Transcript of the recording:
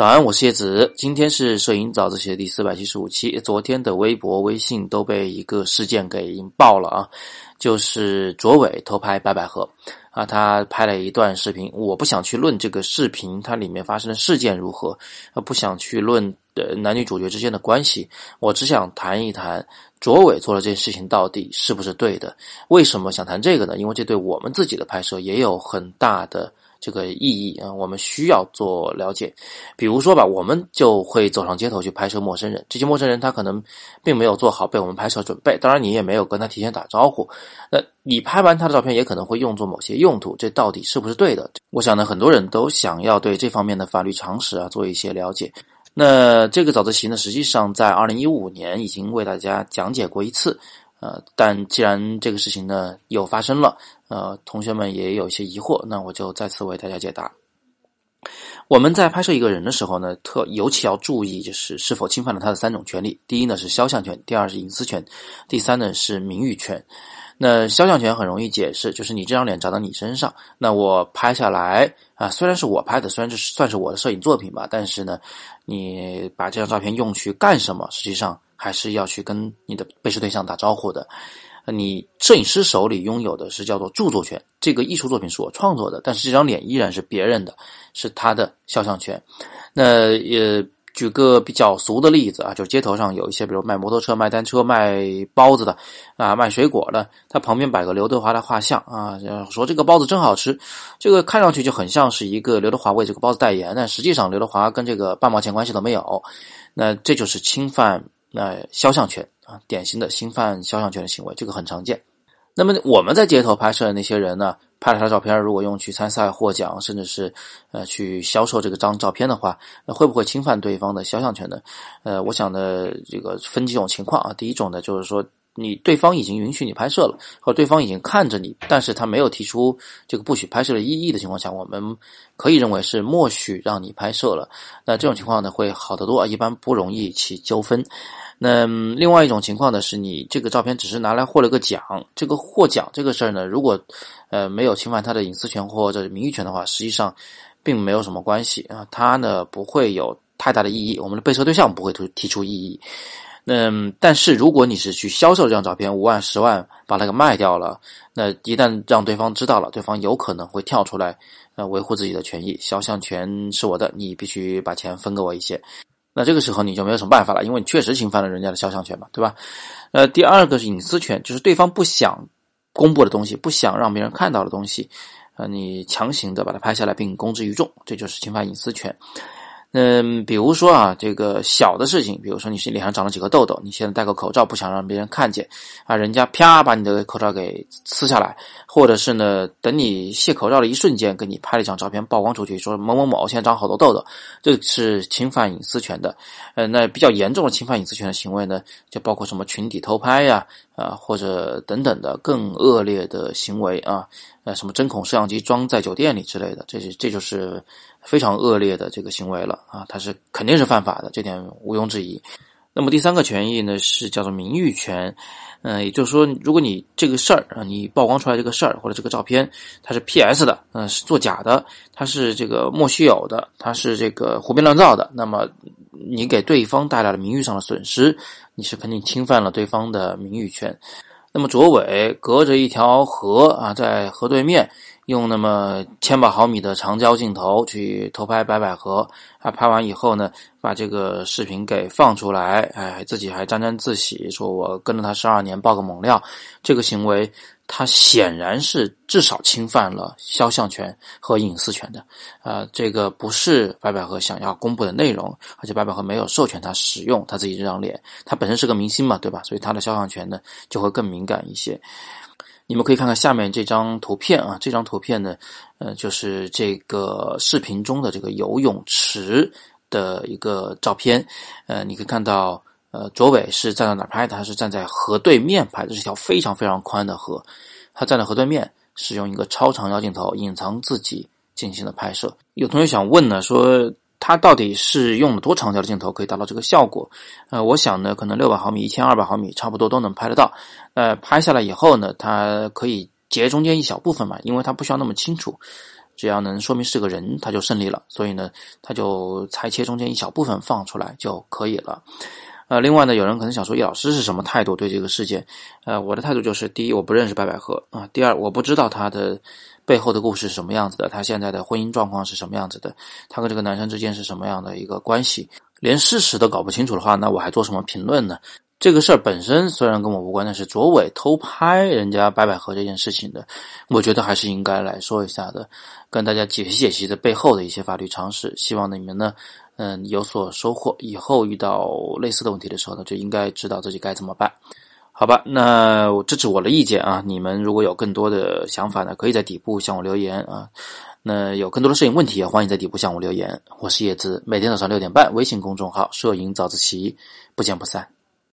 早安，我是叶子。今天是摄影早自习的第四百七十五期。昨天的微博、微信都被一个事件给引爆了啊，就是卓伟偷拍白百合啊，他拍了一段视频。我不想去论这个视频它里面发生的事件如何，啊，不想去论的男女主角之间的关系，我只想谈一谈卓伟做了这件事情到底是不是对的？为什么想谈这个呢？因为这对我们自己的拍摄也有很大的。这个意义啊，我们需要做了解。比如说吧，我们就会走上街头去拍摄陌生人。这些陌生人他可能并没有做好被我们拍摄准备，当然你也没有跟他提前打招呼。那你拍完他的照片也可能会用作某些用途，这到底是不是对的？我想呢，很多人都想要对这方面的法律常识啊做一些了解。那这个早自习呢，实际上在二零一五年已经为大家讲解过一次。呃，但既然这个事情呢又发生了，呃，同学们也有一些疑惑，那我就再次为大家解答。我们在拍摄一个人的时候呢，特尤其要注意，就是是否侵犯了他的三种权利。第一呢是肖像权，第二是隐私权，第三呢是名誉权。那肖像权很容易解释，就是你这张脸长到你身上，那我拍下来啊，虽然是我拍的，虽然这算是我的摄影作品吧，但是呢，你把这张照片用去干什么？实际上。还是要去跟你的被试对象打招呼的。你摄影师手里拥有的是叫做著作权，这个艺术作品是我创作的，但是这张脸依然是别人的，是他的肖像权。那也举个比较俗的例子啊，就街头上有一些，比如卖摩托车、卖单车、卖包子的啊，卖水果的，他旁边摆个刘德华的画像啊，说这个包子真好吃，这个看上去就很像是一个刘德华为这个包子代言，但实际上刘德华跟这个半毛钱关系都没有。那这就是侵犯。那肖像权啊，典型的侵犯肖像权的行为，这个很常见。那么我们在街头拍摄的那些人呢，拍了他照片，如果用去参赛获奖，甚至是呃去销售这个张照片的话，那会不会侵犯对方的肖像权呢？呃，我想呢，这个分几种情况啊。第一种呢，就是说。你对方已经允许你拍摄了，或对方已经看着你，但是他没有提出这个不许拍摄的异议的情况下，我们可以认为是默许让你拍摄了。那这种情况呢会好得多啊，一般不容易起纠纷。那另外一种情况呢，是你这个照片只是拿来获了个奖，这个获奖这个事儿呢，如果呃没有侵犯他的隐私权或者名誉权的话，实际上并没有什么关系啊，他呢不会有太大的意义，我们的被摄对象不会提提出异议。嗯，但是如果你是去销售这张照片五万、十万把它给卖掉了，那一旦让对方知道了，对方有可能会跳出来，呃，维护自己的权益。肖像权是我的，你必须把钱分给我一些。那这个时候你就没有什么办法了，因为你确实侵犯了人家的肖像权嘛，对吧？呃，第二个是隐私权，就是对方不想公布的东西，不想让别人看到的东西，呃，你强行的把它拍下来并公之于众，这就是侵犯隐私权。嗯，比如说啊，这个小的事情，比如说你是脸上长了几个痘痘，你现在戴个口罩，不想让别人看见啊，人家啪把你的口罩给撕下来，或者是呢，等你卸口罩的一瞬间，给你拍了一张照片曝光出去，说某某某现在长好多痘痘，这是侵犯隐私权的。呃，那比较严重的侵犯隐私权的行为呢，就包括什么群体偷拍呀，啊，或者等等的更恶劣的行为啊，呃，什么针孔摄像机装在酒店里之类的，这是这就是。非常恶劣的这个行为了啊，他是肯定是犯法的，这点毋庸置疑。那么第三个权益呢，是叫做名誉权，嗯，也就是说，如果你这个事儿啊，你曝光出来这个事儿或者这个照片，它是 PS 的，嗯，是作假的，它是这个莫须有的，它是这个胡编乱造的，那么你给对方带来了名誉上的损失，你是肯定侵犯了对方的名誉权。那么卓伟隔着一条河啊，在河对面。用那么千把毫米的长焦镜头去偷拍白百合，啊，拍完以后呢，把这个视频给放出来，哎，自己还沾沾自喜，说我跟了他十二年，爆个猛料。这个行为，他显然是至少侵犯了肖像权和隐私权的，啊，这个不是白百合想要公布的内容，而且白百合没有授权他使用他自己这张脸，他本身是个明星嘛，对吧？所以他的肖像权呢就会更敏感一些。你们可以看看下面这张图片啊，这张图片呢，呃，就是这个视频中的这个游泳池的一个照片。呃，你可以看到，呃，卓伟是站在哪拍的？他是站在河对面拍的，是条非常非常宽的河。他站在河对面，使用一个超长焦镜头隐藏自己进行的拍摄。有同学想问呢，说。它到底是用了多长焦的镜头可以达到这个效果？呃，我想呢，可能六百毫米、一千二百毫米差不多都能拍得到。呃，拍下来以后呢，它可以截中间一小部分嘛，因为它不需要那么清楚。只要能说明是个人，它就胜利了。所以呢，它就裁切中间一小部分放出来就可以了。呃，另外呢，有人可能想说，叶老师是什么态度对这个事件？呃，我的态度就是：第一，我不认识白百合啊；第二，我不知道他的背后的故事是什么样子的，他现在的婚姻状况是什么样子的，他跟这个男生之间是什么样的一个关系？连事实都搞不清楚的话，那我还做什么评论呢？这个事儿本身虽然跟我无关，但是卓伟偷拍人家白百合这件事情的，我觉得还是应该来说一下的，跟大家解析解析这背后的一些法律常识，希望你们呢。嗯，有所收获。以后遇到类似的问题的时候呢，就应该知道自己该怎么办，好吧？那这是我的意见啊。你们如果有更多的想法呢，可以在底部向我留言啊。那有更多的摄影问题，也欢迎在底部向我留言。我是叶子，每天早上六点半，微信公众号“摄影早自习”，不见不散。